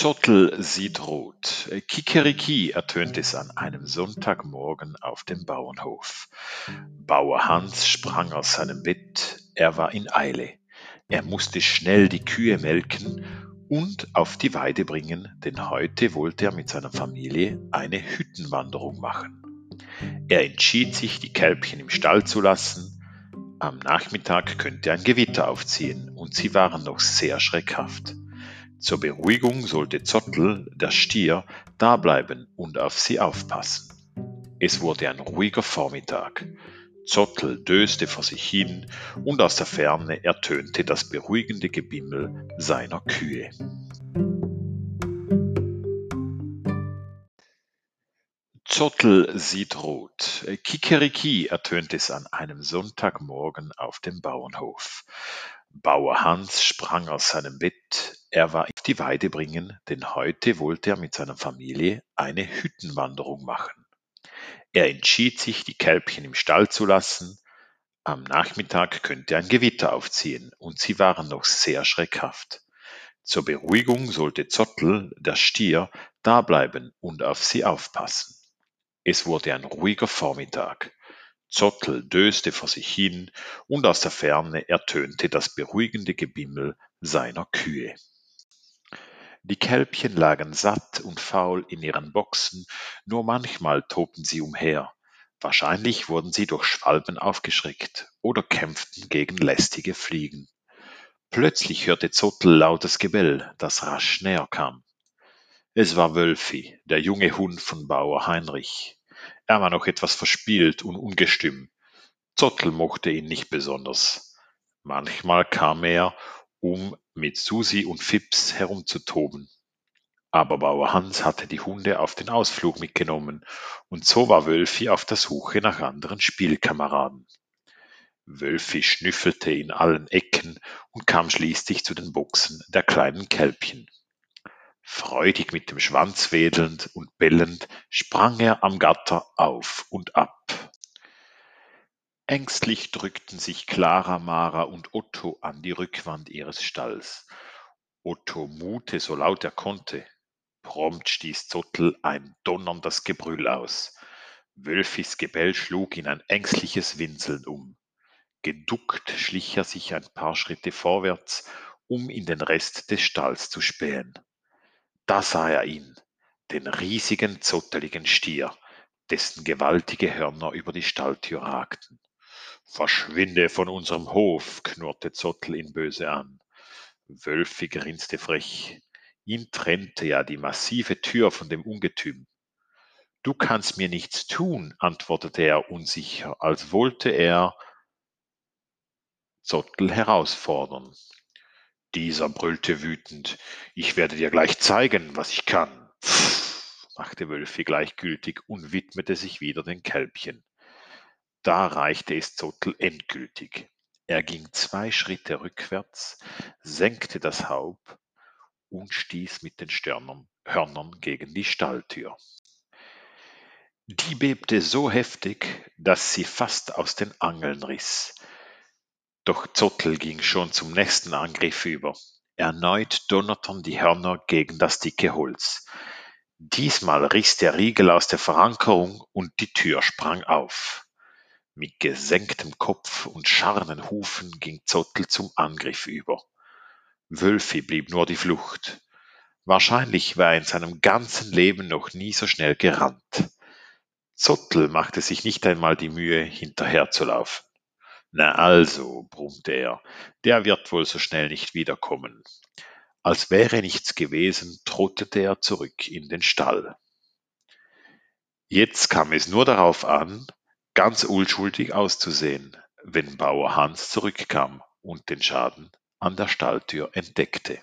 Zottel sieht rot. Kikeriki ertönt es an einem Sonntagmorgen auf dem Bauernhof. Bauer Hans sprang aus seinem Bett, er war in Eile. Er musste schnell die Kühe melken und auf die Weide bringen, denn heute wollte er mit seiner Familie eine Hüttenwanderung machen. Er entschied sich, die Kälbchen im Stall zu lassen. Am Nachmittag könnte ein Gewitter aufziehen und sie waren noch sehr schreckhaft. Zur Beruhigung sollte Zottel, der Stier, dableiben und auf sie aufpassen. Es wurde ein ruhiger Vormittag. Zottel döste vor sich hin und aus der Ferne ertönte das beruhigende Gebimmel seiner Kühe. Zottel sieht rot. Kikeriki ertönt es an einem Sonntagmorgen auf dem Bauernhof. Bauer Hans sprang aus seinem Bett, er war auf die Weide bringen, denn heute wollte er mit seiner Familie eine Hüttenwanderung machen. Er entschied sich, die Kälbchen im Stall zu lassen. Am Nachmittag könnte ein Gewitter aufziehen und sie waren noch sehr schreckhaft. Zur Beruhigung sollte Zottel, der Stier, dableiben und auf sie aufpassen. Es wurde ein ruhiger Vormittag. Zottel döste vor sich hin und aus der Ferne ertönte das beruhigende Gebimmel seiner Kühe. Die Kälbchen lagen satt und faul in ihren Boxen, nur manchmal tobten sie umher. Wahrscheinlich wurden sie durch Schwalben aufgeschreckt oder kämpften gegen lästige Fliegen. Plötzlich hörte Zottel lautes Gebell, das rasch näher kam. Es war Wölfi, der junge Hund von Bauer Heinrich. Er war noch etwas verspielt und ungestüm. Zottel mochte ihn nicht besonders. Manchmal kam er, um mit Susi und Fips herumzutoben. Aber Bauer Hans hatte die Hunde auf den Ausflug mitgenommen, und so war Wölfi auf der Suche nach anderen Spielkameraden. Wölfi schnüffelte in allen Ecken und kam schließlich zu den Boxen der kleinen Kälbchen. Freudig mit dem Schwanz wedelnd und bellend sprang er am Gatter auf und ab. Ängstlich drückten sich Clara, Mara und Otto an die Rückwand ihres Stalls. Otto mute so laut er konnte. Prompt stieß Zottel ein donnerndes Gebrüll aus. Wölfis Gebell schlug in ein ängstliches Winseln um. Geduckt schlich er sich ein paar Schritte vorwärts, um in den Rest des Stalls zu spähen. Da sah er ihn, den riesigen, zotteligen Stier, dessen gewaltige Hörner über die Stalltür ragten. Verschwinde von unserem Hof, knurrte Zottel ihn böse an. Wölfi grinste frech. Ihn trennte ja die massive Tür von dem Ungetüm. Du kannst mir nichts tun, antwortete er unsicher, als wollte er Zottel herausfordern. Dieser brüllte wütend. Ich werde dir gleich zeigen, was ich kann. Pff, machte Wölfi gleichgültig und widmete sich wieder den Kälbchen. Da reichte es Zottel endgültig. Er ging zwei Schritte rückwärts, senkte das Haupt und stieß mit den Störnern, Hörnern gegen die Stalltür. Die bebte so heftig, dass sie fast aus den Angeln riss. Doch Zottel ging schon zum nächsten Angriff über. Erneut donnerten die Hörner gegen das dicke Holz. Diesmal riss der Riegel aus der Verankerung und die Tür sprang auf. Mit gesenktem Kopf und scharren Hufen ging Zottel zum Angriff über. Wölfi blieb nur die Flucht. Wahrscheinlich war er in seinem ganzen Leben noch nie so schnell gerannt. Zottel machte sich nicht einmal die Mühe, hinterherzulaufen. Na also, brummte er, der wird wohl so schnell nicht wiederkommen. Als wäre nichts gewesen, trottete er zurück in den Stall. Jetzt kam es nur darauf an, ganz unschuldig auszusehen, wenn Bauer Hans zurückkam und den Schaden an der Stalltür entdeckte.